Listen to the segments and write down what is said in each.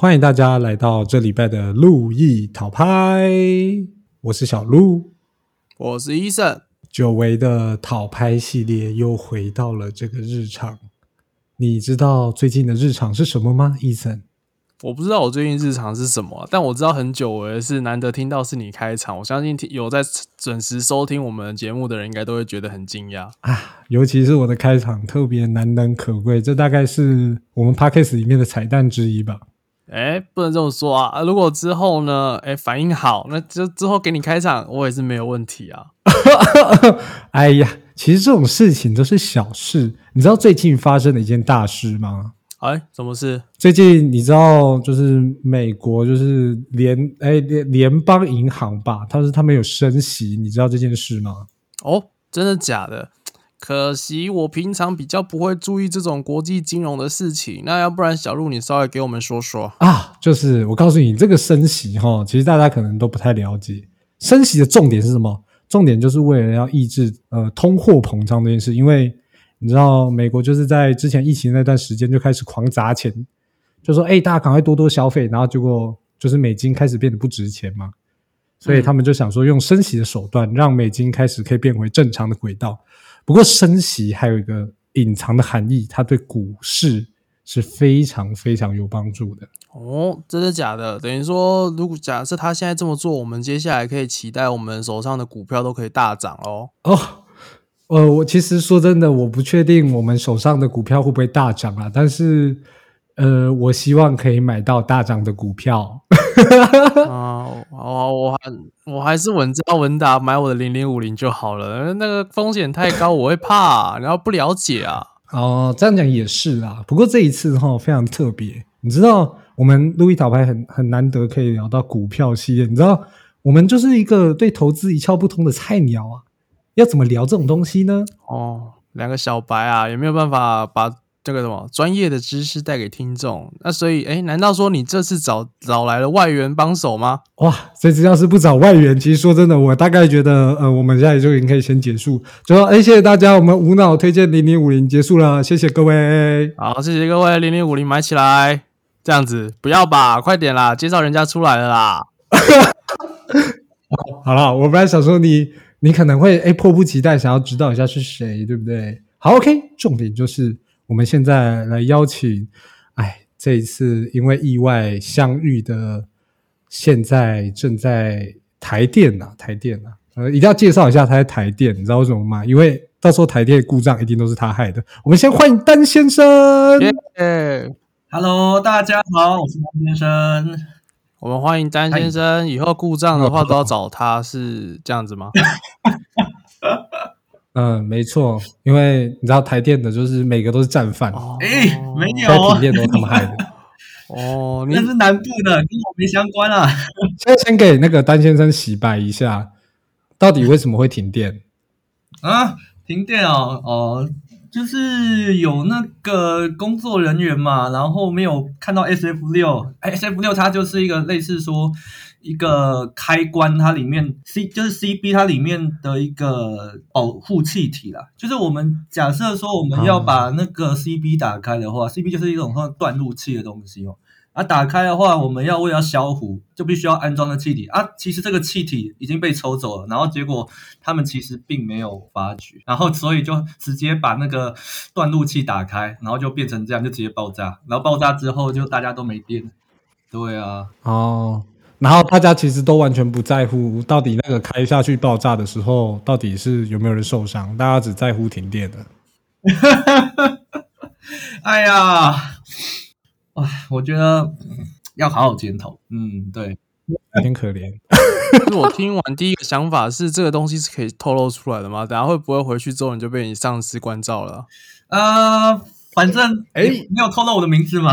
欢迎大家来到这礼拜的路易讨拍，我是小鹿，我是医生。久违的讨拍系列又回到了这个日常。你知道最近的日常是什么吗，医生？我不知道我最近日常是什么，但我知道很久违是难得听到是你开场。我相信有在准时收听我们节目的人，应该都会觉得很惊讶啊！尤其是我的开场特别难能可贵，这大概是我们 podcast 里面的彩蛋之一吧。哎，不能这么说啊！如果之后呢，哎，反应好，那就之后给你开场，我也是没有问题啊。哎呀，其实这种事情都是小事。你知道最近发生的一件大事吗？哎，什么事？最近你知道，就是美国就是联哎联联邦银行吧，他说他们有升息，你知道这件事吗？哦，真的假的？可惜我平常比较不会注意这种国际金融的事情，那要不然小鹿你稍微给我们说说啊？就是我告诉你，这个升息哈，其实大家可能都不太了解，升息的重点是什么？重点就是为了要抑制呃通货膨胀这件事，因为你知道美国就是在之前疫情那段时间就开始狂砸钱，就说哎大家赶快多多消费，然后结果就是美金开始变得不值钱嘛，所以他们就想说用升息的手段让美金开始可以变回正常的轨道。不过升息还有一个隐藏的含义，它对股市是非常非常有帮助的哦。真的假的？等于说，如果假设他现在这么做，我们接下来可以期待我们手上的股票都可以大涨哦。哦，呃，我其实说真的，我不确定我们手上的股票会不会大涨啊，但是。呃，我希望可以买到大涨的股票。啊，哦，我还我还是稳扎稳打买我的零零五零就好了。那个风险太高，我会怕，然后不了解啊。哦，这样讲也是啦。不过这一次哈非常特别，你知道，我们路易岛牌很很难得可以聊到股票系列。你知道，我们就是一个对投资一窍不通的菜鸟啊，要怎么聊这种东西呢？哦，两个小白啊，有没有办法把？这个什么专业的知识带给听众？那所以，哎，难道说你这次找找来了外援帮手吗？哇，这次要是不找外援，其实说真的，我大概觉得，呃，我们现在就已经可以先结束。就说，哎，谢谢大家，我们无脑推荐零零五零结束了，谢谢各位。好，谢谢各位，零零五零买起来，这样子不要吧，快点啦，介绍人家出来了啦。好了，我本来想说你，你可能会哎迫不及待想要知道一下是谁，对不对？好，OK，重点就是。我们现在来邀请，哎，这一次因为意外相遇的，现在正在台电呐，台电呐，呃，一定要介绍一下他在台电，你知道为什么吗？因为到时候台电故障一定都是他害的。我们先欢迎丹先生。Hello，大家好，我是丹先生。我们欢迎丹先生，以后故障的话都要找他，是这样子吗？嗯，没错，因为你知道台电的，就是每个都是战犯。哎，没有，停电都是他们害的。哦，那是南部的，跟我没相关啊。先先给那个丹先生洗白一下，到底为什么会停电？啊，停电哦，哦，就是有那个工作人员嘛，然后没有看到 S F 六，S F 六它就是一个类似说。一个开关，它里面 C 就是 C B，它里面的一个保护气体啦。就是我们假设说我们要把那个 C B 打开的话，C B 就是一种像断路器的东西哦。啊，打开的话，我们要为了消火，就必须要安装的气体啊。其实这个气体已经被抽走了，然后结果他们其实并没有发觉，然后所以就直接把那个断路器打开，然后就变成这样，就直接爆炸。然后爆炸之后，就大家都没电。对啊，哦。然后大家其实都完全不在乎到底那个开下去爆炸的时候，到底是有没有人受伤，大家只在乎停电的。哎呀，哇，我觉得要好好检讨。嗯，对，有点可怜。我听完第一个想法是，这个东西是可以透露出来的吗？等下会不会回去之后你就被你上司关照了？呃，反正哎，你有透露我的名字吗？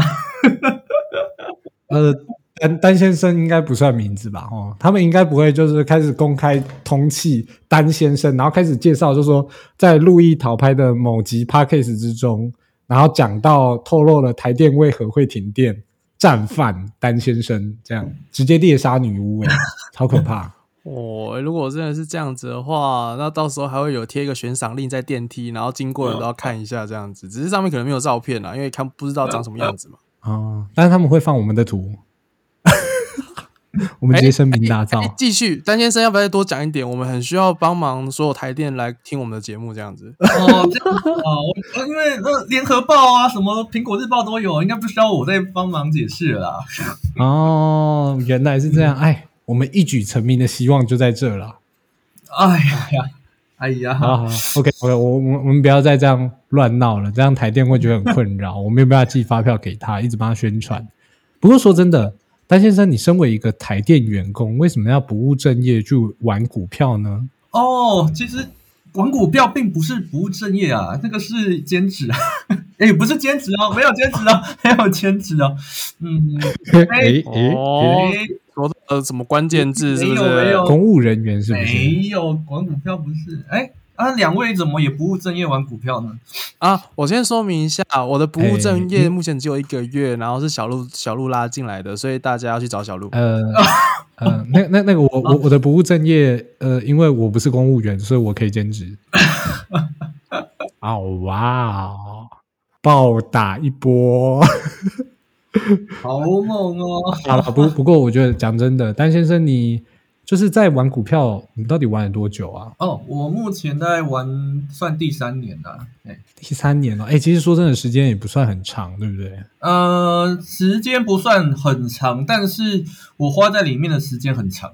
呃。丹丹先生应该不算名字吧？哦，他们应该不会就是开始公开通气丹先生，然后开始介绍，就说在路易讨拍的某集 p a c k a s e 之中，然后讲到透露了台电为何会停电，战犯丹先生这样直接猎杀女巫，哎，超可怕！哦，如果真的是这样子的话，那到时候还会有贴一个悬赏令在电梯，然后经过的都要看一下这样子，只是上面可能没有照片啦，因为看不知道长什么样子嘛。哦，但是他们会放我们的图，我们直接声名大噪。哎继续，丹先生要不要再多讲一点？我们很需要帮忙所有台电来听我们的节目，这样子。哦，这样子哦，我因为呃，联合报啊，什么苹果日报都有，应该不需要我再帮忙解释了啦。哦，原来是这样，哎，我们一举成名的希望就在这了。哎呀，哎呀，好好，OK，我我我我们不要再这样乱闹了，这样台电会觉得很困扰，我没有办法寄发票给他，一直帮他宣传。不过说真的，丹先生，你身为一个台电员工，为什么要不务正业去玩股票呢？哦，其实玩股票并不是不务正业啊，那个是兼职啊。哎，不是兼职哦，没有兼职哦，没有兼职哦。嗯，哎哎哦哎，说呃什么关键字是不是？没有没有公务人员是不是？没有玩股票不是？哎啊，两位怎么也不务正业玩股票呢？啊，我先说明一下，我的不务正哎业目前只有一个月，然后是小鹿小鹿拉进来的，所以大家要去找小鹿。呃 呃，那那那个我我我的不务正业，呃，因为我不是公务员，所以我可以兼职。哦哇哦，暴打一波！好猛哦！好了，不不过我觉得讲真的，丹先生你就是在玩股票，你到底玩了多久啊？哦，我目前在玩算第三年了，哎，第三年了，哎，其实说真的，时间也不算很长，对不对？呃，时间不算很长，但是我花在里面的时间很长，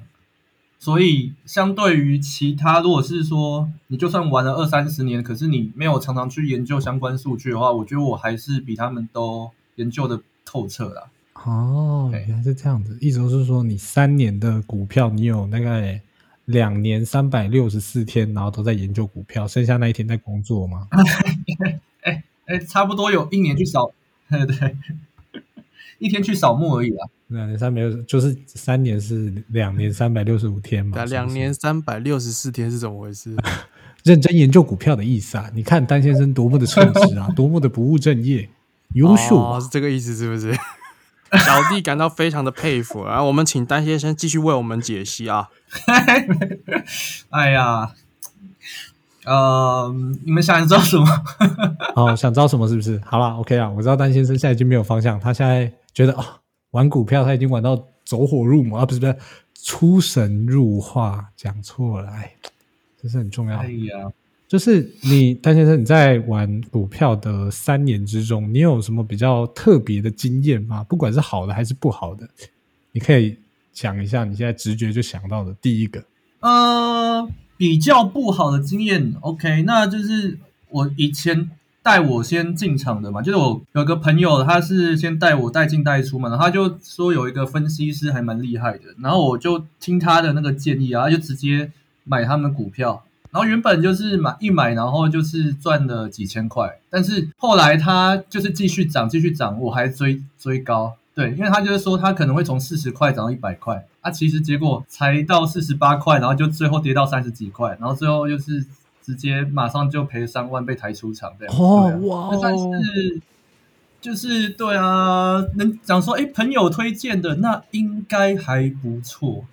所以相对于其他，如果是说你就算玩了二三十年，可是你没有常常去研究相关数据的话，我觉得我还是比他们都研究的透彻啦。哦，原来是这样子，意思是说你三年的股票，你有大概两年三百六十四天，然后都在研究股票，剩下那一天在工作吗？哎，差不多有一年去扫，对 对，一天去扫墓而已啦。两年三百六十，就是三年是两年三百六十五天嘛？两年三百六十四天是怎么回事？认真研究股票的意思啊！你看丹先生多么的称职啊，多么的不务正业，优秀啊！哦，是这个意思是不是？小弟感到非常的佩服，然后我们请丹先生继续为我们解析啊。哎呀，呃，你们想知道什么？哦，想知道什么是不是？好了 o k 啊，我知道丹先生现在已经没有方向，他现在觉得哦，玩股票他已经玩到走火入魔啊，不是不是，出神入化，讲错了，哎，这是很重要的哎。呀，就是你，丹先生，你在玩股票的三年之中，你有什么比较特别的经验吗？不管是好的还是不好的，你可以讲一下你现在直觉就想到的第一个。呃，比较不好的经验，OK，那就是我以前带我先进场的嘛，就是我有个朋友，他是先带我带进带出嘛，然后他就说有一个分析师还蛮厉害的，然后我就听他的那个建议啊，就直接买他们的股票。然后原本就是买一买，然后就是赚了几千块，但是后来它就是继续涨，继续涨，我还追追高，对，因为他就是说他可能会从四十块涨到一百块，啊，其实结果才到四十八块，然后就最后跌到三十几块，然后最后就是直接马上就赔三万被抬出场这样。哦对啊哇那算哦是就是对啊，能讲说哎朋友推荐的那应该还不错。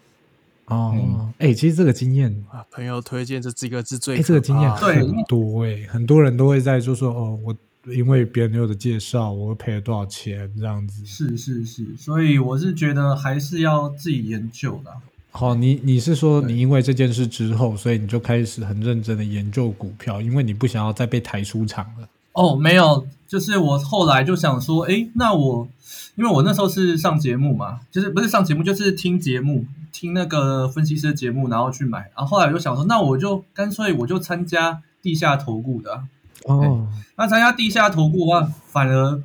哦嗯，哎、其实这个经验，啊，朋友推荐这几个字最哎、这个经验很多哎、很多人都会在就说哦，我因为别人有的介绍，我赔了多少钱这样子。是是是，所以我是觉得还是要自己研究的啊。好，你你是说你因为这件事之后，所以你就开始很认真的研究股票，因为你不想要再被抬出场了。哦，没有，就是我后来就想说，诶，那我因为我那时候是上节目嘛，就是不是上节目，就是听节目，听那个分析师的节目，然后去买。然后后来我就想说，那我就干脆我就参加地下投顾的啊、哦，那参加地下投顾的话，反而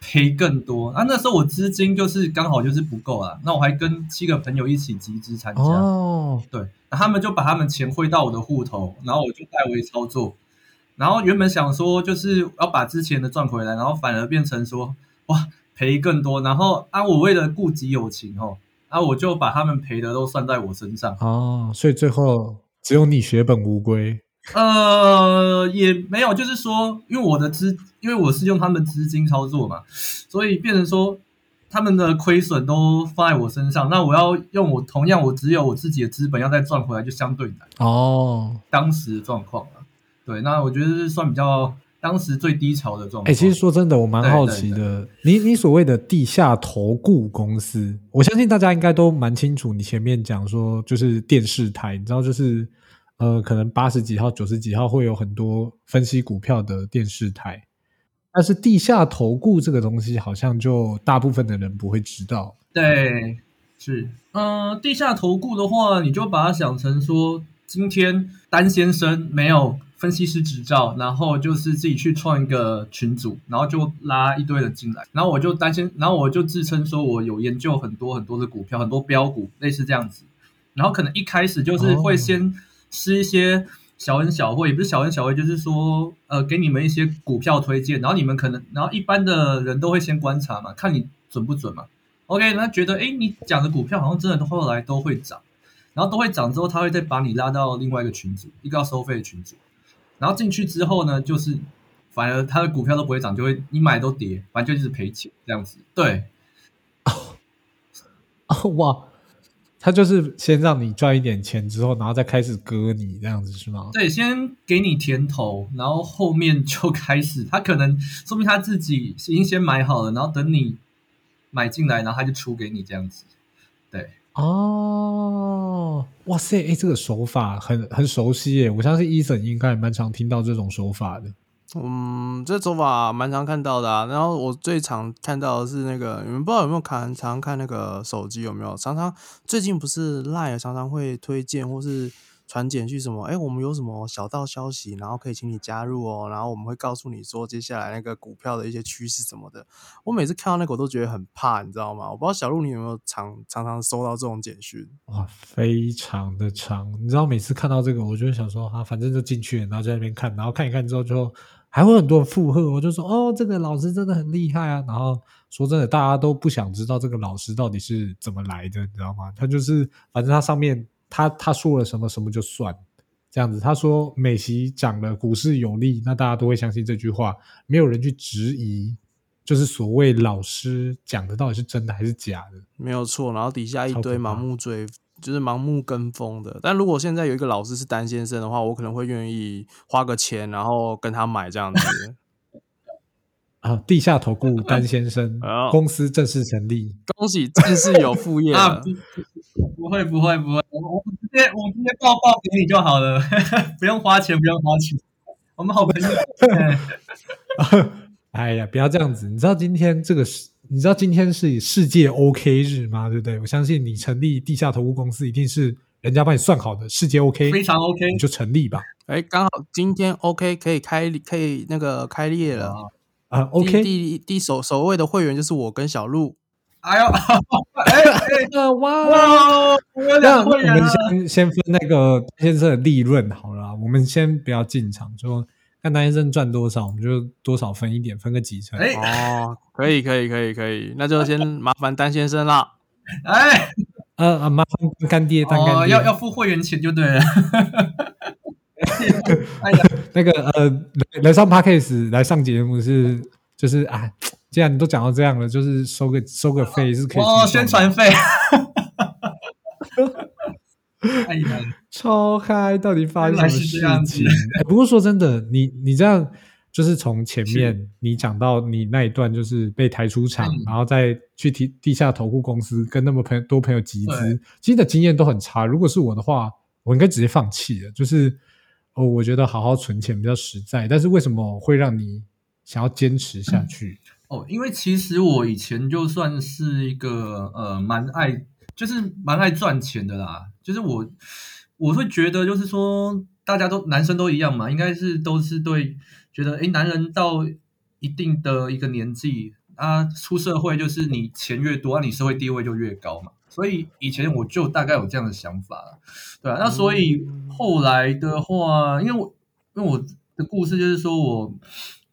赔更多。啊，那时候我资金就是刚好就是不够啊，那我还跟七个朋友一起集资参加。哦，对，他们就把他们钱汇到我的户头，然后我就代为操作。然后原本想说就是要把之前的赚回来，然后反而变成说哇赔更多。然后啊，我为了顾及友情哦，啊我就把他们赔的都算在我身上。哦，所以最后只有你血本无归。呃，也没有，就是说，因为我的资，因为我是用他们资金操作嘛，所以变成说他们的亏损都放在我身上。那我要用我同样，我只有我自己的资本要再赚回来，就相对难。哦，当时的状况啊。对，那我觉得是算比较当时最低潮的状况。哎、其实说真的，我蛮好对对奇的，你你所谓的地下投顾公司，我相信大家应该都蛮清楚。你前面讲说就是电视台，你知道就是呃，可能八十几号、九十几号会有很多分析股票的电视台，但是地下投顾这个东西，好像就大部分的人不会知道。对，是，嗯、地下投顾的话，你就把它想成说，今天丹先生没有分析师执照，然后就是自己去创一个群组，然后就拉一堆人进来，然后我就担心，然后我就自称说我有研究很多很多的股票，很多标股，类似这样子，然后可能一开始就是会先施一些。小恩小惠也不是小恩小惠，就是说，呃，给你们一些股票推荐，然后你们可能，然后一般的人都会先观察嘛，看你准不准嘛。OK，那觉得哎，诶你讲的股票好像真的后来都会涨，然后都会涨之后，他会再把你拉到另外一个群组，一个要收费的群组。然后进去之后呢，就是反而他的股票都不会涨，就会你买都跌，反正就是赔钱这样子。对，哦哇，他就是先让你赚一点钱之后，然后再开始割你这样子是吗？对，先给你甜头，然后后面就开始，他可能说明他自己已经先买好了，然后等你买进来，然后他就出给你这样子。哦，哇塞，哎，这个手法很很熟悉耶，我相信伊森应该也蛮常听到这种手法的。嗯，这手法蛮常看到的啊。然后我最常看到的是那个，你们不知道有没有看，常看那个手机有没有？常常最近不是 Line 常常会推荐或是传简讯什么，哎，我们有什么小道消息，然后可以请你加入哦，然后我们会告诉你说接下来那个股票的一些趋势什么的。我每次看到那个我都觉得很怕，你知道吗？我不知道小鹿你有没有常常常收到这种简讯？哇，非常的长，你知道每次看到这个，我就会想说啊，反正就进去了，然后在那边看，然后看一看之后就还会很多人附和，我就说哦，这个老师真的很厉害啊。然后说真的，大家都不想知道这个老师到底是怎么来的，你知道吗？他就是反正他上面他他说了什么什么就算这样子。他说美息涨了，股市有利，那大家都会相信这句话，没有人去质疑，就是所谓老师讲的到底是真的还是假的。没有错，然后底下一堆盲目追，就是盲目跟风的。但如果现在有一个老师是单先生的话，我可能会愿意花个钱，然后跟他买这样子。啊，地下投顾 丹先生 哦公司正式成立。恭喜正式有副业 啊，了不，不会不会不会，我我直接我直接报报给你就好了，不用花钱不用花钱，我们好朋友。对哎呀，不要这样子！你知道今天这个是，你知道今天是世界 OK 日吗？对不对？我相信你成立地下投顾公司，一定是人家帮你算好的世界 OK，非常 OK 你就成立吧。哎，刚好今天 OK 可以开可以那个开业了。啊，OK，第第首首位的会员就是我跟小鹿。哎呦，哎哎呃，哇哇，我们会员了。先先分那个先生的利润好了啦，我们先不要进场，就看单先生赚多少，我们就多少分一点，分个几成。哎哦，可以可以可以可以，那就先 麻烦丹先生啦。哎，呃啊，麻烦干爹当干哦，爹，要要付会员钱就对了。哎呀，那个呃，来来上 podcast 来上节目是就是啊，既然你都讲到这样了，就是收个收个费是可以哦，宣传费。哎呀，超嗨，到底发生什么事情？哎不过说真的，你你这样就是从前面你讲到你那一段，就是被抬出场，嗯然后再去地地下投顾公司跟那么朋友多朋友集资，其实经验都很差。如果是我的话，我应该直接放弃了。就是哦，我觉得好好存钱比较实在，但是为什么会让你想要坚持下去？哦，因为其实我以前就算是一个呃蛮爱，就是蛮爱赚钱的啦。就是我我会觉得，就是说大家都男生都一样嘛，应该是都是对觉得，诶，男人到一定的一个年纪啊，出社会就是你钱越多，啊、你社会地位就越高嘛。所以以前我就大概有这样的想法了，对啊。那所以后来的话，因为我因为我的故事就是说我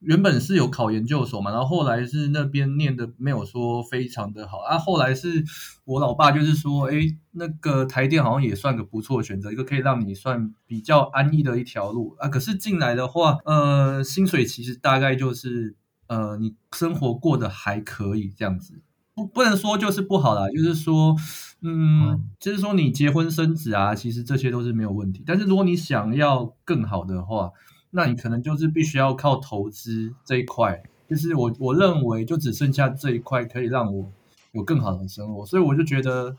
原本是有考研究所嘛，然后后来是那边念的没有说非常的好啊，后来是我老爸就是说，哎，那个台电好像也算个不错的选择，一个可以让你算比较安逸的一条路啊。可是进来的话，呃，薪水其实大概就是呃，你生活过得还可以这样子。不不能说就是不好啦，就是说，嗯嗯，就是说你结婚生子啊，其实这些都是没有问题。但是如果你想要更好的话，那你可能就是必须要靠投资这一块。就是我我认为就只剩下这一块可以让我有更好的生活，所以我就觉得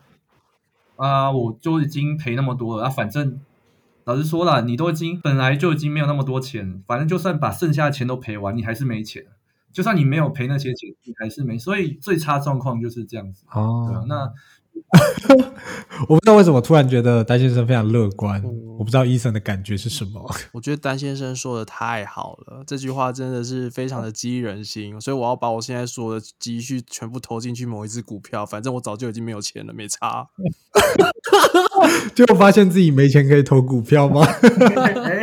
啊，我就已经赔那么多了啊，反正老实说了，你都已经本来就已经没有那么多钱，反正就算把剩下的钱都赔完，你还是没钱。就算你没有赔那些钱，你还是没。所以最差状况就是这样子。哦，那。我不知道为什么突然觉得丹先生非常乐观，我不知道医生的感觉是什么。我觉得丹先生说的太好了，这句话真的是非常的激人心，所以我要把我现在所有的积蓄全部投进去某一只股票，反正我早就已经没有钱了，没差。就发现自己没钱可以投股票吗？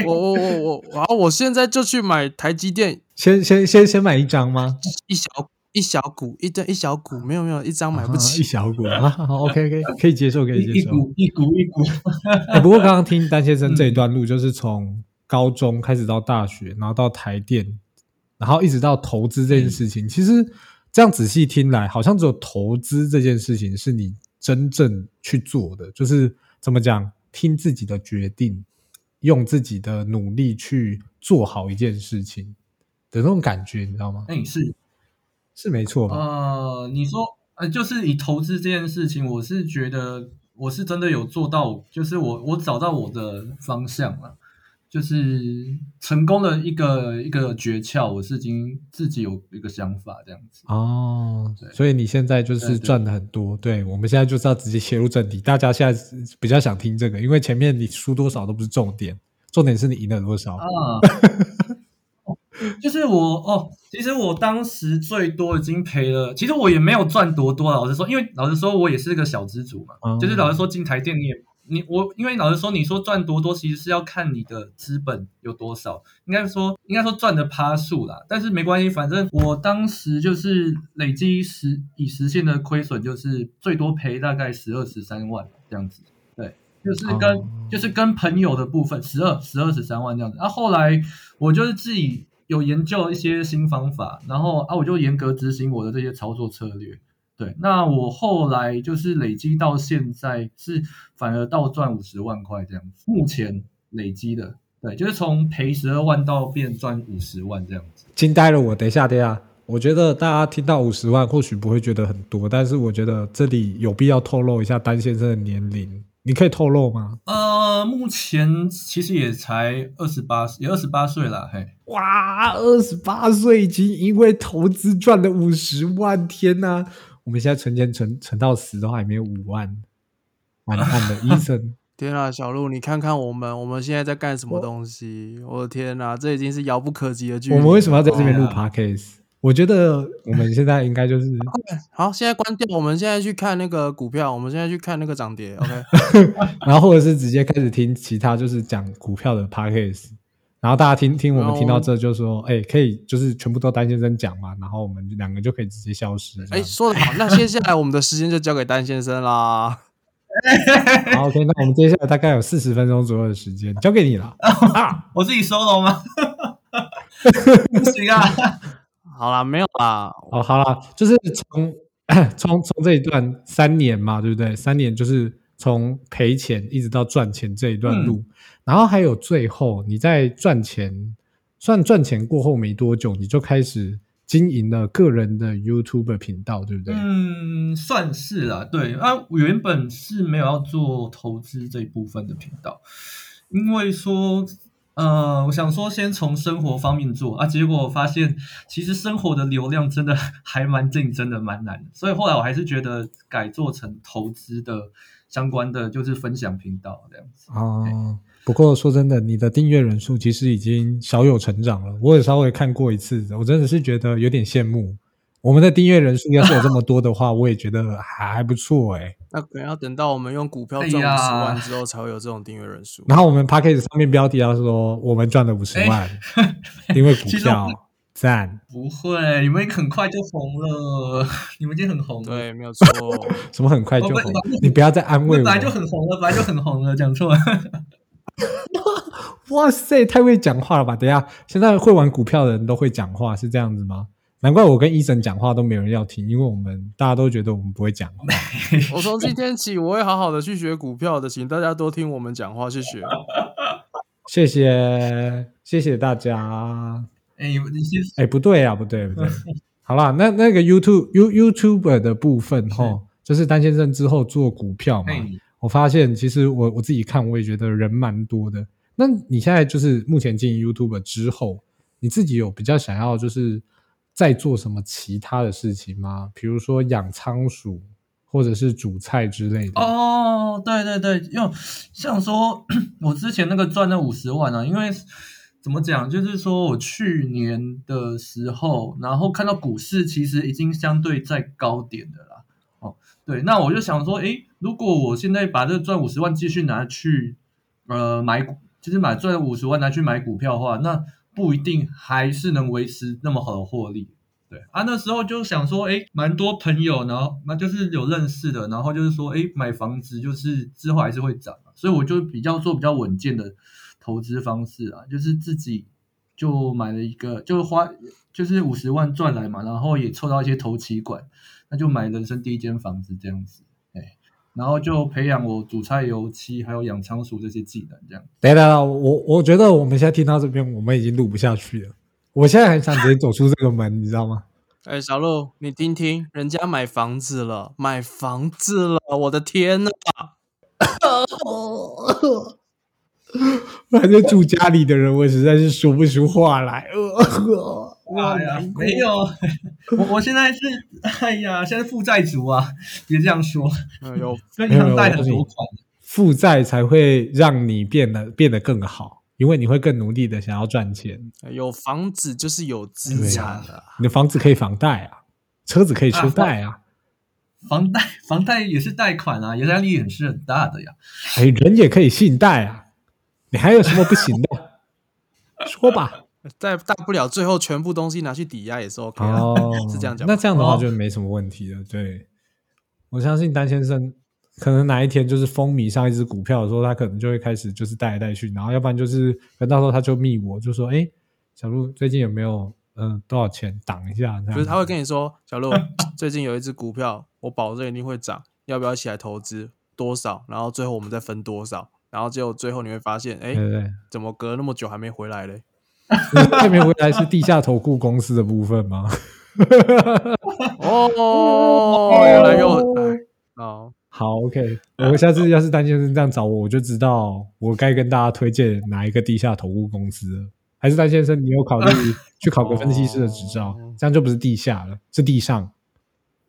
我我我我，然后我现在就去买台积电，先先先先买一张吗？一小。一小股一张一小股没有没有一张买不起 一小股啊，OK OK 可以接受可以接受一股一股一股。哎，不过刚刚听丹先生这一段路，就是从高中开始到大学，然后到台电，然后一直到投资这件事情，其实这样仔细听来，好像只有投资这件事情是你真正去做的，就是怎么讲，听自己的决定，用自己的努力去做好一件事情的那种感觉，你知道吗？哎，是。是没错呃，你说呃，就是以投资这件事情，我是觉得我是真的有做到，就是我我找到我的方向了，就是成功的一个一个诀窍，我是已经自己有一个想法这样子哦。所以你现在就是赚的很多，对我们现在就是要直接切入正题，大家现在比较想听这个，因为前面你输多少都不是重点，重点是你赢了多少啊。就是我哦，其实我当时最多已经赔了，其实我也没有赚多多。老实说，因为老实说，我也是个小资主嘛。就是老实说，进台电你也你我，因为老实说，你说赚多多，其实是要看你的资本有多少。应该说，应该说赚的趴数啦。但是没关系，反正我当时就是累积实已实现的亏损，就是最多赔大概十二十三万这样子。对，就是跟就是跟朋友的部分十二十二十三万这样子。然啊，后来我就是自己。有研究一些新方法，然后啊，我就严格执行我的这些操作策略。对，那我后来就是累积到现在是反而倒赚五十万块这样子。目前累积的，对，就是从赔十二万到变赚五十万这样子。惊呆了我！等一下，等一下，我觉得大家听到五十万或许不会觉得很多，但是我觉得这里有必要透露一下丹先生的年龄。你可以透露吗？呃，目前其实也才二十八，也二十八岁了。嘿，哇，二十八岁已经因为投资赚了五十万，天呐！我们现在存钱存存到死的话，还没有五万，完蛋了，医生！天啊，小鹿，你看看我们，我们现在在干什么东西？我的天呐，这已经是遥不可及的距离。我们为什么要在这边录 podcast？我觉得我们现在应该就是好，现在关掉。我们现在去看那个股票，我们现在去看那个涨跌。OK，然后或者是直接开始听其他就是讲股票的 podcast，然后大家听听我们听到这就说，哎，可以就是全部都单先生讲嘛，然后我们两个就可以直接消失。哎，说的好，那接下来我们的时间就交给单先生啦。好，OK，那我们接下来大概有四十分钟左右的时间交给你了。我自己收了吗？不行啊。好啦，没有啦。哦，好啦，就是从从从这一段三年嘛，对不对？三年就是从赔钱一直到赚钱这一段路，然后还有最后你在赚钱，算赚钱过后没多久，你就开始经营了个人的 YouTube 频道，对不对？嗯，算是啦。对啊，原本是没有要做投资这一部分的频道，因为说。呃，我想说先从生活方面做啊，结果我发现其实生活的流量真的 还蛮竞争的，蛮难的，所以后来我还是觉得改做成投资的相关的，就是分享频道这样子。哦，不过说真的，你的订阅人数其实已经小有成长了，我也稍微看过一次，我真的是觉得有点羡慕。我们的订阅人数要是有这么多的话，我也觉得还不错哎。那可能要等到我们用股票赚五十万之后，才会有这种订阅人数。然后我们 p a c k a g e 上面标题要说我们赚了五十万，因为股票赞。不会，你们很快就红了，你们已经很红了。对，没有错。什么很快就红？你不要再安慰我。本来就很红了，本来就很红了，讲错了。哇塞，太会讲话了吧？等下，现在会玩股票的人都会讲话，是这样子吗？难怪我跟医生讲话都没有人要听，因为我们大家都觉得我们不会讲话。我从今天起，我会好好的去学股票的，请大家多听我们讲话，谢谢。谢谢谢谢大家。哎，你你先哎，不对啊，不对不对。好啦，那那个 YouTube You YouTuber 的部分哈，就是单先生之后做股票嘛，我发现其实我我自己看我也觉得人蛮多的。那你现在就是目前进 YouTube 之后，你自己有比较想要就是在做什么其他的事情吗？比如说养仓鼠，或者是煮菜之类的。哦，对对对，因为像说，我之前那个赚那五十万啊，因为怎么讲，就是说我去年的时候，然后看到股市其实已经相对在高点的啦。哦，对，那我就想说，诶，如果我现在把这赚五十万继续拿去呃买股，就是买赚五十万拿去买股票的话，那不一定还是能维持那么好的获利。对啊，那时候就想说，哎，蛮多朋友，然后那就是有认识的，然后就是说，哎，买房子就是之后还是会涨，所以我就比较做比较稳健的投资方式啊，就是自己就买了一个，就花就是五十万赚来嘛，然后也凑到一些投期款，那就买人生第一间房子这样子，然后就培养我煮菜、油漆还有养仓鼠这些技能，这样。等等，我我觉得我们现在听到这边，我们已经录不下去了。我现在很想直接走出这个门，你知道吗？哎，小鹿，你听听，人家买房子了，买房子了，我的天呐！反正住家里的人，我实在是说不出话来。哎呀，没有，我我现在是，哎呀，现在负债族啊，别这样说，哎呦，跟银行贷很多款。负债才会让你变得变得更好，因为你会更努力的想要赚钱。有房子就是有资产啊。你的房子可以房贷啊，车子可以车贷啊，房贷房贷也是贷款啊，压力也是很大的呀。哎，人也可以信贷啊，你还有什么不行的？说吧。再大不了最后全部东西拿去抵押也是 OK 啊，哦，是这样讲。那这样的话就没什么问题了。对，我相信丹先生可能哪一天就是风靡上一只股票的时候，他可能就会开始就是带来带去，然后要不然就是可能到时候他就密我，就说：“哎，小鹿最近有没有嗯多少钱挡一下？”就是他会跟你说：“小鹿最近有一只股票，我保证一定会涨，要不要一起来投资？多少？然后最后我们再分多少？然后结果最后你会发现，哎，对对，怎么隔那么久还没回来嘞？” 还没回来是地下投顾公司的部分吗？哦，原来又哦，好，OK。我下次要是单先生这样找我，我就知道我该跟大家推荐哪一个地下投顾公司了。还是单先生，你有考虑 去考个分析师的执照？这样就不是地下了，是地上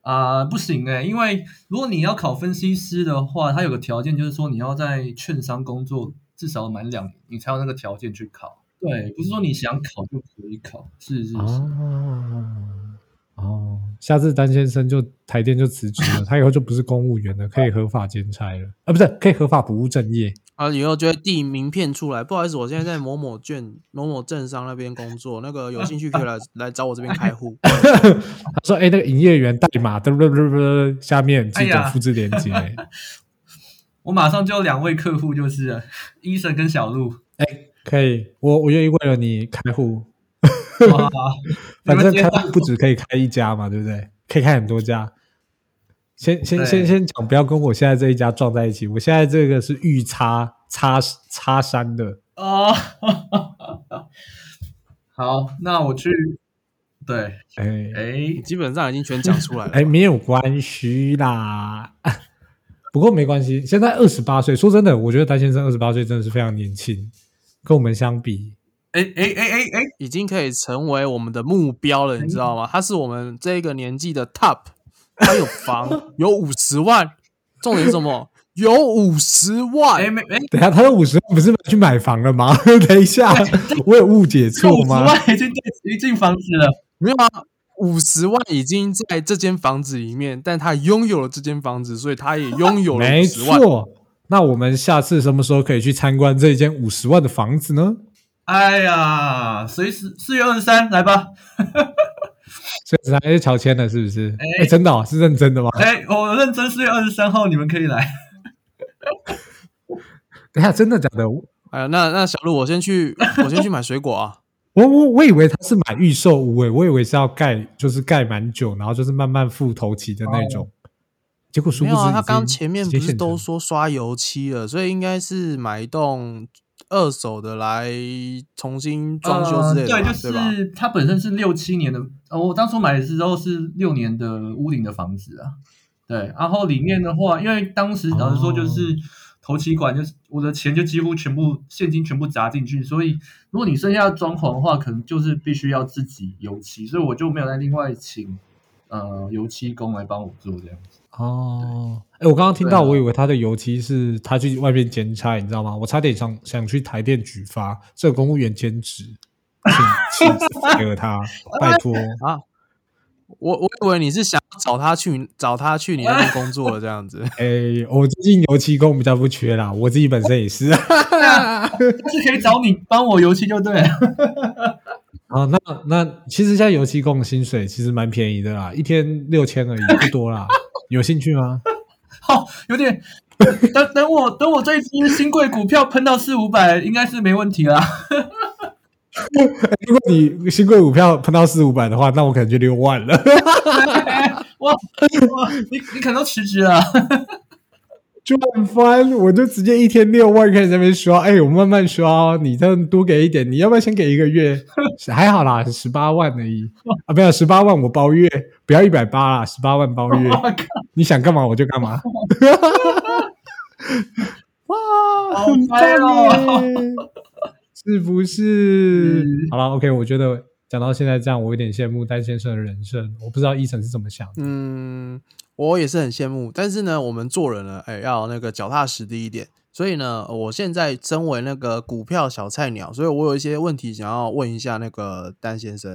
啊？不行哎，因为如果你要考分析师的话，它有个条件，就是说你要在券商工作至少满两年，你才有那个条件去考。对，不是说你想考就可以考，是是是。哦，哦，下次丹先生就台电就辞职了，他以后就不是公务员了，可以合法兼差了，啊，不是，可以合法不务正业。啊，以后就会递名片出来，不好意思，我现在在某某券、某某政商那边工作，那个有兴趣可以来 来找我这边开户。他说：“哎，那个营业员代码，嘚嘚嘚嘚，下面记得复制链接。”我马上就有两位客户，就是医生跟小鹿。哎。可以，我我愿意为了你开户，反正开户不止可以开一家嘛，对不对？可以开很多家。先先先先讲，不要跟我现在这一家撞在一起。我现在这个是预插插插山的哦。好，那我去。对，哎哎，基本上已经全讲出来了。哎，没有关系啦。不过没关系，现在二十八岁。说真的，我觉得丹先生二十八岁真的是非常年轻。跟我们相比，哎哎哎哎哎，已经可以成为我们的目标了，你知道吗？他是我们这个年纪的 top，他有房，有五十万，重点是什么？有五十万。哎没哎，等下他的五十万，不是去买房了吗？等一下，我有误解错吗？五十万已经已经房子了，没有啊？五十万已经在这间房子里面，但他拥有了这间房子，所以他也拥有了五十万。那我们下次什么时候可以去参观这间五十万的房子呢？哎呀，随时四月二十三来吧。四月二十三 是乔迁了，是不是？哎，真的，是认真的吗？哎，我认真，四月二十三号你们可以来。等下，真的假的？哎呀，那那小鹿，我先去，我先去买水果啊。我我我以为他是买预售屋，诶，我以为是要盖，就是盖蛮久，然后就是慢慢付头期的那种。结果没有啊，他刚前面不是都说刷油漆了，所以应该是买一栋二手的来重新装修之类的呃，对，就？是它本身是六七年的，呃，我当初买的时候是六年的屋顶的房子啊，对，然后里面的话，因为当时老实说就是头期款，就是我的钱就几乎全部现金全部砸进去，所以如果你剩下装潢的话，可能就是必须要自己油漆，所以我就没有再另外请呃油漆工来帮我做这样子。哦，哎，我刚刚听到，我以为他的油漆是他去外面兼差，你知道吗？我差点想想去台电举发这个公务员兼职，请请配合他，拜托。啊，我我以为你是想找他去找他去你那边工作了这样子。哎，我最近油漆工比较不缺啦，我自己本身也是。是可以找你帮我油漆就对了。啊，那那其实现在油漆工薪水其实蛮便宜的啦，一天六千而已，不多啦。有兴趣吗？好，有点。等等我等我这一支新贵股票喷到四五百，应该是没问题啦。如果你新贵股票喷到四五百的话，那我可能就六万了。哇哇，你你可能都辞职了。赚翻，我就直接一天六万开始在那边刷，哎、我慢慢刷哦，你这样多给一点，你要不要先给一个月？还好啦，十八万而已啊，没有十八万我包月，不要一百八啦，十八万包月，你想干嘛我就干嘛。哇，好很棒嗨哦耶，是不是？嗯好了，OK，我觉得讲到现在这样，我有点羡慕戴先生的人生，我不知道伊诚是怎么想的。嗯，我也是很羡慕，但是呢，我们做人呢，哎，要那个脚踏实地一点。所以呢，我现在身为那个股票小菜鸟，所以我有一些问题想要问一下那个丹先生，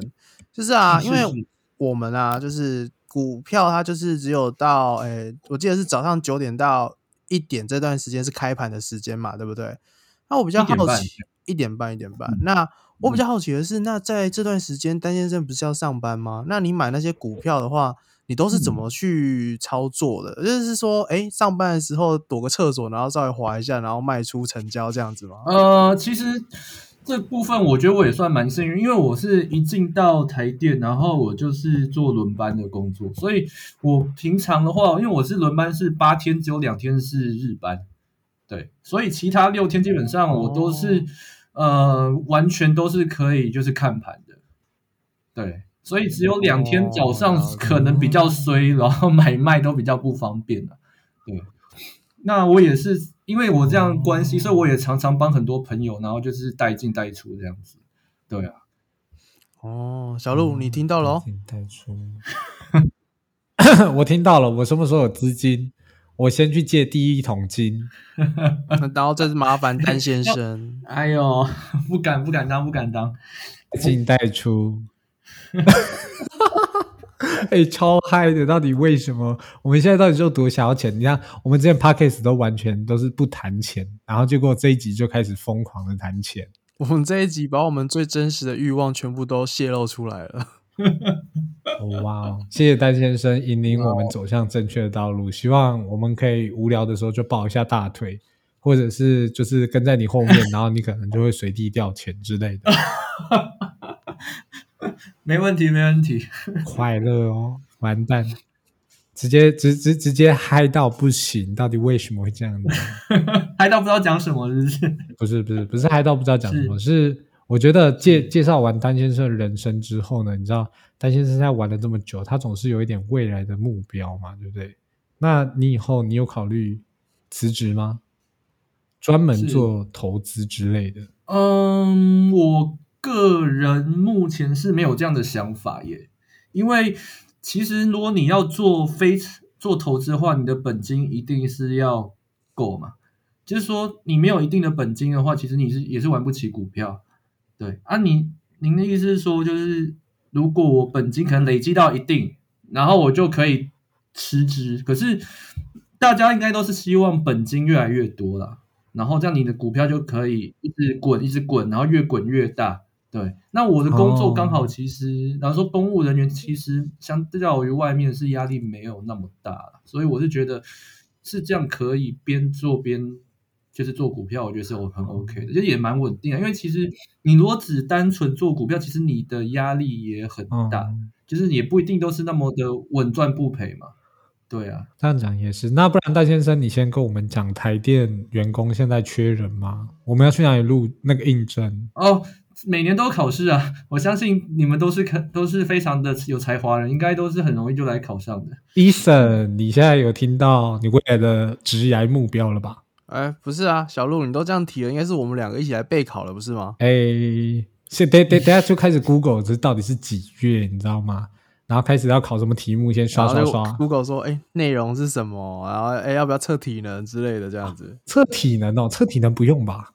就是啊，因为我们啊，就是股票它就是只有到，哎，我记得是早上九点到一点这段时间是开盘的时间嘛，对不对？那我比较1点半好奇，一点半一点半。那我比较好奇的是，那在这段时间，丹先生不是要上班吗？那你买那些股票的话，你都是怎么去操作的？就是说，哎，上班的时候躲个厕所，然后稍微滑一下，然后卖出成交这样子吗？呃，其实这部分我觉得我也算蛮幸运，因为我是一进到台电，然后我就是做轮班的工作，所以我平常的话，因为我是轮班是八天，只有两天是日班，对，所以其他六天基本上我都是、呃完全都是可以就是看盘的，对，所以只有两天早上可能比较衰，然后买卖都比较不方便了，对。那我也是因为我这样关系，所以我也常常帮很多朋友，然后就是带进带出这样子。对啊，哦，小鹿，你听到了哦？带出，我听到了。我什么时候有资金？我先去借第一桶金。然后这是麻烦丹先生。哎呦，不敢不敢当不敢当。进带出，哎、超嗨的！到底为什么？我们现在到底就多想要钱？你看，我们之前 podcast 都完全都是不谈钱，然后结果这一集就开始疯狂的谈钱。我们这一集把我们最真实的欲望全部都泄露出来了。哦哇哦！谢谢丹先生引领我们走向正确的道路。希望我们可以无聊的时候就抱一下大腿，或者是就是跟在你后面，然后你可能就会随地掉钱之类的，没问题没问题。快乐哦！完蛋，直接直直直接嗨到不行，到底为什么会这样呢？嗨到不知道讲什么，是不是？不是不是不是嗨到不知道讲什么，是我觉得介介绍完丹先生的人生之后呢，你知道丹先生在玩了这么久，他总是有一点未来的目标嘛，对不对？那你以后你有考虑辞职吗？专门做投资之类的？嗯，我个人目前是没有这样的想法耶，因为其实如果你要做非做投资的话，你的本金一定是要够嘛。就是说，你没有一定的本金的话，其实你是也是玩不起股票。对啊你，您的意思是说，就是如果我本金可能累积到一定，然后我就可以辞职。可是大家应该都是希望本金越来越多啦。然后这样你的股票就可以一直滚，一直滚，然后越滚越大。对，那我的工作刚好其实，然后说公务人员其实相较于外面是压力没有那么大，所以我是觉得是这样可以边做边就是做股票，我觉得是我很 OK 的，就也蛮稳定啊。因为其实你如果只单纯做股票，其实你的压力也很大，嗯就是也不一定都是那么的稳赚不赔嘛。对啊，这样讲也是。那不然戴先生，你先跟我们讲台电员工现在缺人吗？我们要去哪里录那个应征？哦，每年都考试啊，我相信你们都是可都是非常的有才华人，应该都是很容易就来考上的。医生，你现在有听到你未来的职业目标了吧？哎，不是啊，小鹿，你都这样提了，应该是我们两个一起来备考了，不是吗？哎，现等等等下就开始 Google 这到底是几月，你知道吗？然后开始要考什么题目，先刷刷刷。Google 说，哎，内容是什么？然后哎，要不要测体能之类的这样子？测体能哦，测体能不用吧？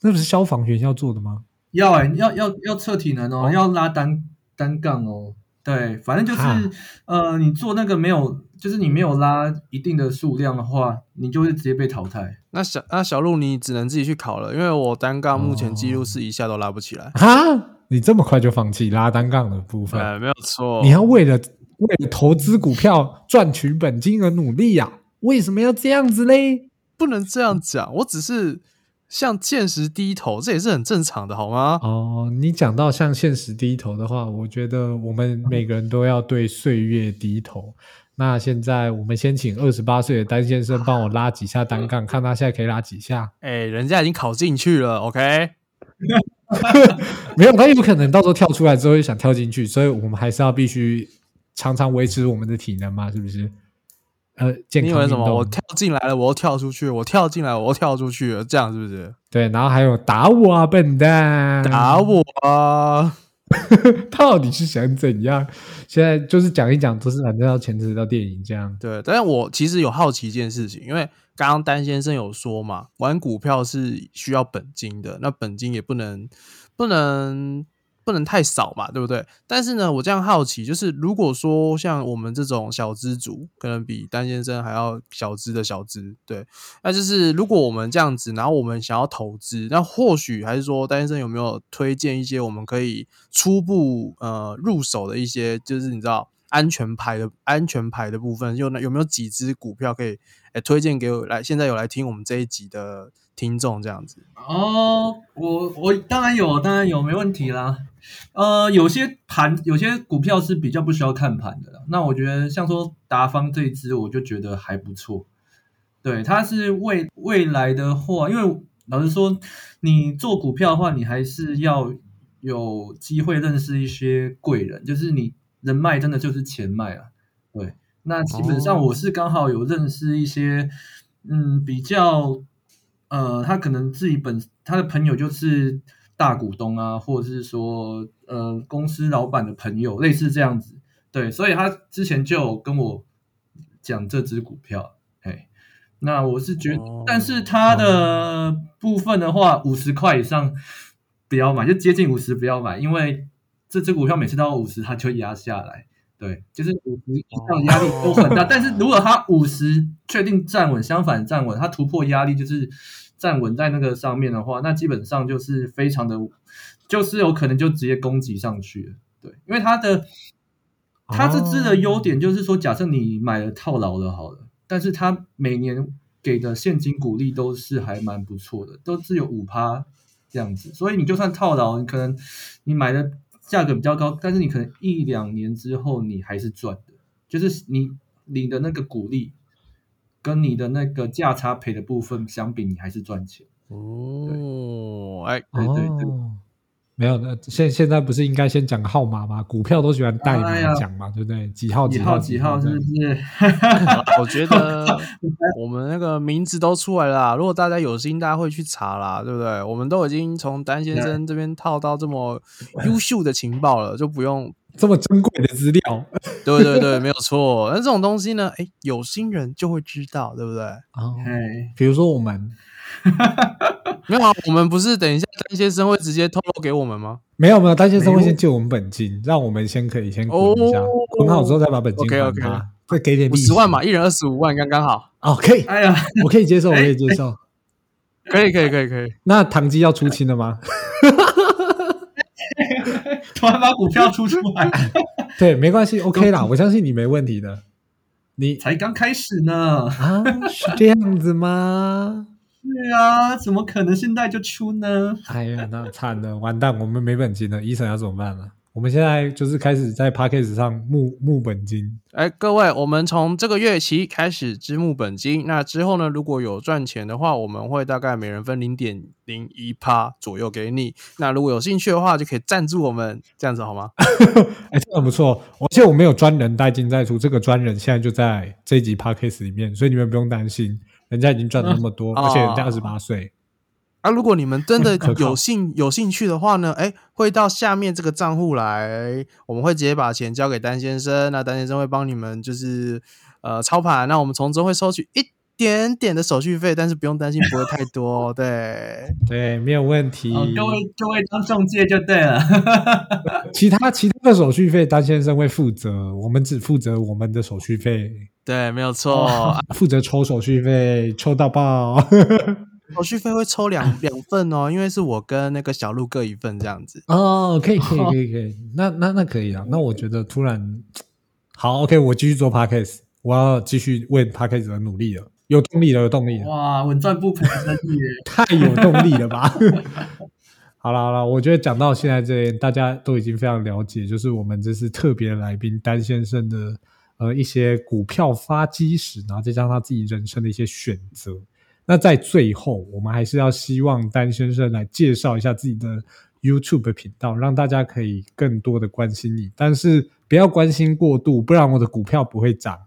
那不是消防学校做的吗？要哎、要要要测体能哦，要拉单单杠哦。对，反正就是呃，你做那个没有，就是你没有拉一定的数量的话，你就会直接被淘汰。那小那小鹿，你只能自己去考了，因为我单杠目前记录是一下都拉不起来。哈，你这么快就放弃拉单杠的部分？哎，没有错。你要为了为了投资股票赚取本金而努力呀、为什么要这样子嘞？不能这样讲，我只是向现实低头，这也是很正常的，好吗？哦，你讲到向现实低头的话，我觉得我们每个人都要对岁月低头。那现在我们先请二十八岁的丹先生帮我拉几下单杠，看他现在可以拉几下。哎，人家已经考进去了，OK？没有，他有可能到时候跳出来之后又想跳进去，所以我们还是要必须常常维持我们的体能嘛，是不是？呃，健康运你以为什么？我跳进来了，我又跳出去；我跳进来，我又跳出去了，这样是不是？对，然后还有打我啊，笨蛋！打我啊！到底是想怎样？现在就是讲一讲，都是反正要牵扯到电影这样。对，但是我其实有好奇一件事情，因为刚刚丹先生有说嘛，玩股票是需要本金的，那本金也不能不能不能太少嘛，对不对？但是呢，我这样好奇，就是如果说像我们这种小资族，可能比丹先生还要小资的小资，对，那就是如果我们这样子，然后我们想要投资，那或许还是说丹先生有没有推荐一些我们可以初步呃入手的一些，就是你知道。安全牌的安全牌的部分，有有没有几只股票可以诶推荐给我来？现在有来听我们这一集的听众这样子。哦，我我当然有，当然有，没问题啦。呃，有些盘有些股票是比较不需要看盘的啦。那我觉得像说达方这一支，我就觉得还不错。对，它是未未来的话，因为老实说，你做股票的话，你还是要有机会认识一些贵人，就是你人脉真的就是钱脉啊。对，那基本上哦我是刚好有认识一些，嗯，比较呃，他可能自己本他的朋友就是大股东啊，或者是说呃公司老板的朋友，类似这样子。对，所以他之前就有跟我讲这只股票，嘿，那我是觉得，哦但是它的部分的话，五十块以上不要买，就接近五十不要买，因为这只股票每次到五十它就压下来。对，就是五十以上压力都很大，但是如果它五十确定站稳，相反站稳，它突破压力就是站稳在那个上面的话，那基本上就是非常的，就是有可能就直接攻击上去了。对，因为他的他这支的优点就是说，假设你买了套牢了好了，但是他每年给的现金股利都是还蛮不错的，都是有五趴这样子，所以你就算套牢，你可能你买的价格比较高，但是你可能一两年之后你还是赚的，就是你你的那个股利跟你的那个价差赔的部分相比，你还是赚钱。哦，哎，对对对。哦，没有的，现现在不是应该先讲个号码吗？股票都喜欢代码讲嘛，对不对？几号几号号几号是不是？我觉得 我们那个名字都出来了啦，如果大家有心，大家会去查啦，对不对？我们都已经从丹先生这边套到这么优秀的情报了，就不用。这么珍贵的资料对对对，没有错。那这种东西呢，哎，有心人就会知道，对不对？哦，哎，比如说我们 没有啊，我们不是等一下丹先生会直接透露给我们吗？没有没有，丹先生会先借我们本金，让我们先可以先滚一下，哦滚好之后再把本金还他，再给点五十万嘛，一人二十五万，刚刚好。哦，可以，哎呀，我可以接受，我可以接受。可以可以可以可以。那唐基要出清了吗？突然把股票出出来，对，没关系，OK 啦，我相信你没问题的。你才刚开始呢。啊，是这样子吗？是啊，怎么可能现在就出呢？哎呀，那惨了，完蛋，我们没本金了，医生要怎么办呢？我们现在就是开始在 p a c k a g e 上募募本金。哎，各位，我们从这个月起开始支募本金。那之后呢，如果有赚钱的话，我们会大概每人分零点零一趴左右给你。那如果有兴趣的话，就可以赞助我们，这样子好吗？哎，这很不错。而且我们有专人带进带出，这个专人现在就在这一集 p a c k a g e 里面，所以你们不用担心，人家已经赚了那么多，而且人家二十八岁。啊如果你们真的 有兴有兴趣的话呢？哎，会到下面这个账户来，我们会直接把钱交给丹先生，那丹先生会帮你们就是呃操盘，那我们从中会收取一点点的手续费，但是不用担心不会太多，对 对，没有问题。各位各位当中介就对了，其他其他的手续费丹先生会负责，我们只负责我们的手续费，对，没有错，负责抽手续费，抽到爆。手续费会抽两两份哦，因为是我跟那个小鹿各一份这样子。哦，可以可以可以可以，那那那可以啊。那我觉得突然好，OK，我继续做 Podcast，我要继续为 Podcast 而努力了，有动力了，有动力了。哇，稳赚不赔生意，太有动力了吧？好了好了，我觉得讲到现在这大家都已经非常了解，就是我们这是特别来宾丹先生的呃一些股票发基史，然后再加上他自己人生的一些选择。那在最后，我们还是要希望丹先生来介绍一下自己的 YouTube 频道，让大家可以更多的关心你，但是不要关心过度，不然我的股票不会涨。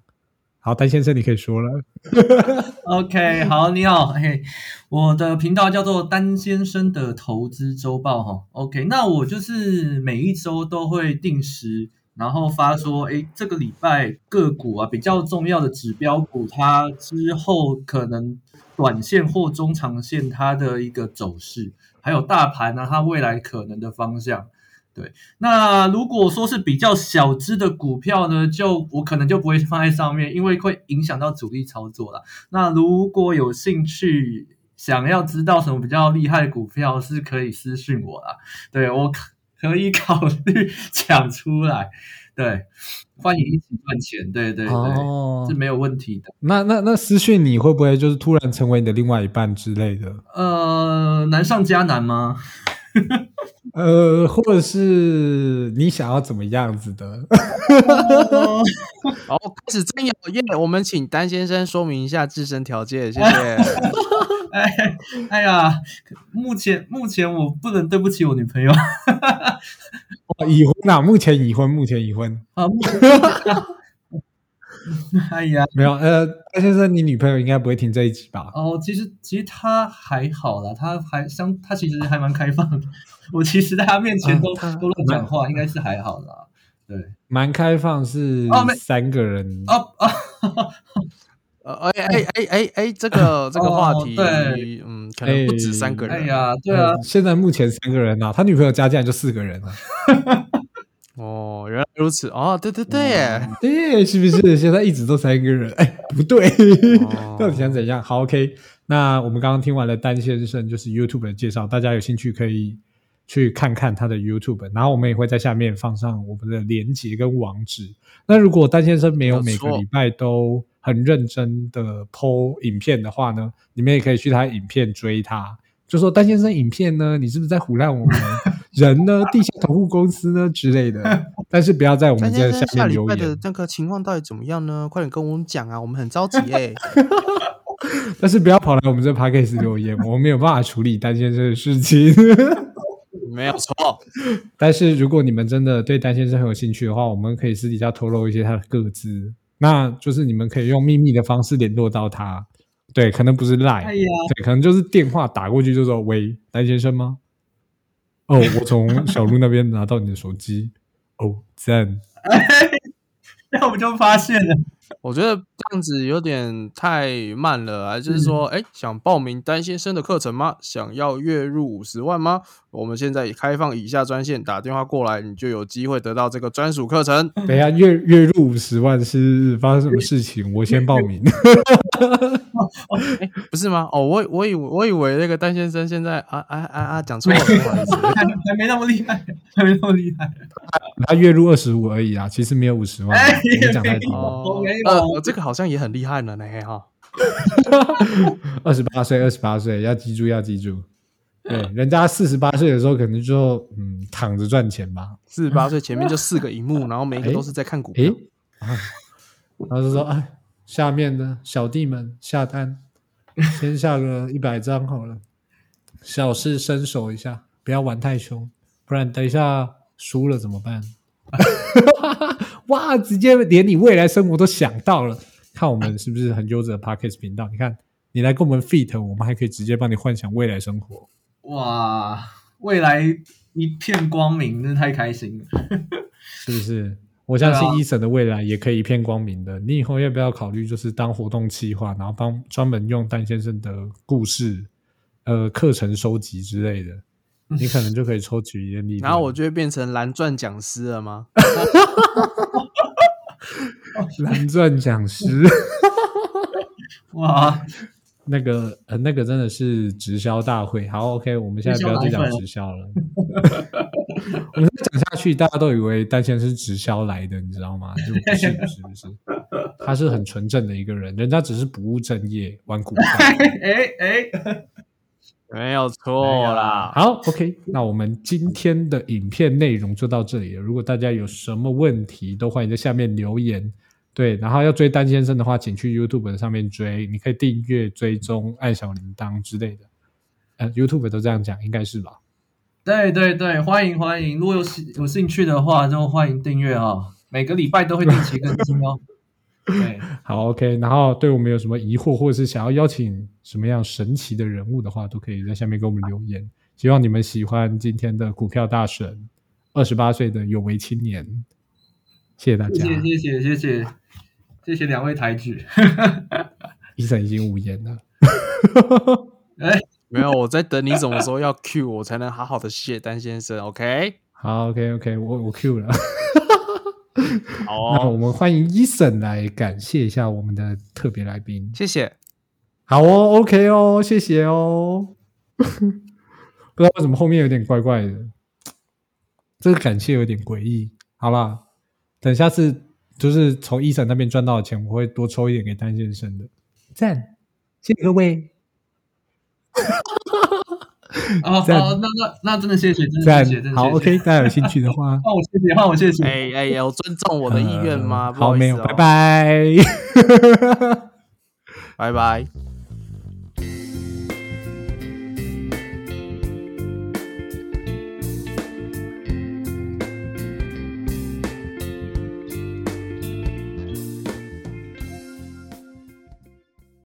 好，丹先生你可以说了。OK，好，你好，嘿，我的频道叫做丹先生的投资周报哈。OK，那我就是每一周都会定时。然后发说，哎，这个礼拜个股啊比较重要的指标股，它之后可能短线或中长线它的一个走势，还有大盘呢，它未来可能的方向。对，那如果说是比较小只的股票呢，就我可能就不会放在上面，因为会影响到主力操作了。那如果有兴趣想要知道什么比较厉害的股票，是可以私信我啦。对我可。可以考虑讲出来，对，欢迎一起赚钱，对对对，是没有问题的。那那那私讯你会不会就是突然成为你的另外一半之类的？呃，难上加难吗？呃，或者是你想要怎么样子的？好，开始真有耶！我们请丹先生说明一下自身条件，谢谢。哎哎呀，目前目前我不能对不起我女朋友。哦，已婚啊，目前已婚，目前已婚啊。哎呀，没有呃，戴先生，你女朋友应该不会听这一集吧？哦，其实其实她还好啦，她还相，她其实还蛮开放的。我其实在她面前都都乱讲话，应该是还好啦。对，蛮开放是三个人哦哦。呃，哎哎哎哎哎，这个 这个话题，嗯，可能不止三个人。哎呀，对啊，现在目前三个人呐，他女朋友加进来就四个人了。哦，原来如此。哦，对对对，对，是不是？现在一直都三个人。哎，不对，到底想怎样？好，OK。那我们刚刚听完了丹先生就是 YouTube 的介绍，大家有兴趣可以去看看他的 YouTube，然后我们也会在下面放上我们的连接跟网址。那如果丹先生没有每个礼拜都很认真的剖影片的话呢，你们也可以去他影片追他，就说丹先生影片呢，你是不是在胡乱我们人呢？地下投顾公司呢之类的，但是不要在我们这下面留言。的那个情况到底怎么样呢？快点跟我们讲啊，我们很着急哎。但是不要跑来我们这 p a c k a g e 留言，我们没有办法处理丹先生的事情。没有错。但是如果你们真的对丹先生很有兴趣的话，我们可以私底下透露一些他的个资。那就是你们可以用秘密的方式联络到他，对，可能不是赖，对，可能就是电话打过去就说：“喂，丹先生吗？”哦，我从小鹿那边拿到你的手机，哦，赞，那我们就发现了。我觉得这样子有点太慢了，还是说，哎，想报名丹先生的课程吗？想要月入五十万吗？我们现在开放以下专线，打电话过来，你就有机会得到这个专属课程。等一下，月月入五十万是发生什么事情？我先报名。哎，不是吗？哦，我我以我以为那个丹先生现在啊啊啊啊讲错了，不好意思，还没那么厉害，还没那么厉害。他月入二十五而已啊，其实没有五十万。你讲太多了。呃，这个好像也很厉害了呢，哈。二十八岁，二十八岁，要记住，要记住。对，人家四十八岁的时候可能就嗯躺着赚钱吧。四十八岁 前面就四个荧幕，然后每一个都是在看股诶票。，啊，然后就说哎，下面的小弟们下单，先下个一百张好了，小事伸手一下，不要玩太凶，不然等一下输了怎么办？哇，直接连你未来生活都想到了，看我们是不是很优质的 Podcast 频道？你看，你来跟我们 fit，我们还可以直接帮你幻想未来生活。哇，未来一片光明，真的太开心了。是不是？我相信对啊医生的未来也可以一片光明的。你以后要不要考虑，就是当活动企划，然后帮专门用丹先生的故事、呃课程收集之类的，你可能就可以抽取一些利润。然后我就会变成蓝钻讲师了吗？蓝钻讲师，哇，那个呃那个真的是直销大会。好，OK，我们现在不要再讲直销了。我们再讲下去，大家都以为丹先生是直销来的，你知道吗？就不是，不是，不是，他是很纯正的一个人，人家只是不务正业，玩股票。哎 哎，没有错啦。好，OK，那我们今天的影片内容就到这里了。如果大家有什么问题，都欢迎在下面留言。对，然后要追丹先生的话，请去 YouTube 上面追，你可以订阅、追踪、按小铃铛之类的。呃，YouTube 都这样讲，应该是吧？对对对，欢迎欢迎，如果有兴有兴趣的话，就欢迎订阅哦，每个礼拜都会定期更新哦。对，好，OK。然后对我们有什么疑惑，或者是想要邀请什么样神奇的人物的话，都可以在下面给我们留言。希望你们喜欢今天的股票大神，二十八岁的有为青年。谢谢大家。谢谢谢谢谢谢谢谢两位抬举。医生已经无言了。哎，没有，我在等你什么时候要 Q 我才能好好的谢丹先生。OK，好，OK OK，我我 Q 了。好哦，那我们欢迎医生来感谢一下我们的特别来宾。谢谢。好哦，OK 哦，谢谢哦。不知道为什么后面有点怪怪的，这个感谢有点诡异。好啦，等下次就是从伊森那边赚到的钱，我会多抽一点给丹先生的。赞，谢谢各位，哦赞哦，那那那真的谢谢，真的赞谢谢，真的好，OK，大家有兴趣的话，那我谢谢，那我谢谢。哎哎，有尊重我的意愿吗？呃好，没有，拜拜。拜拜。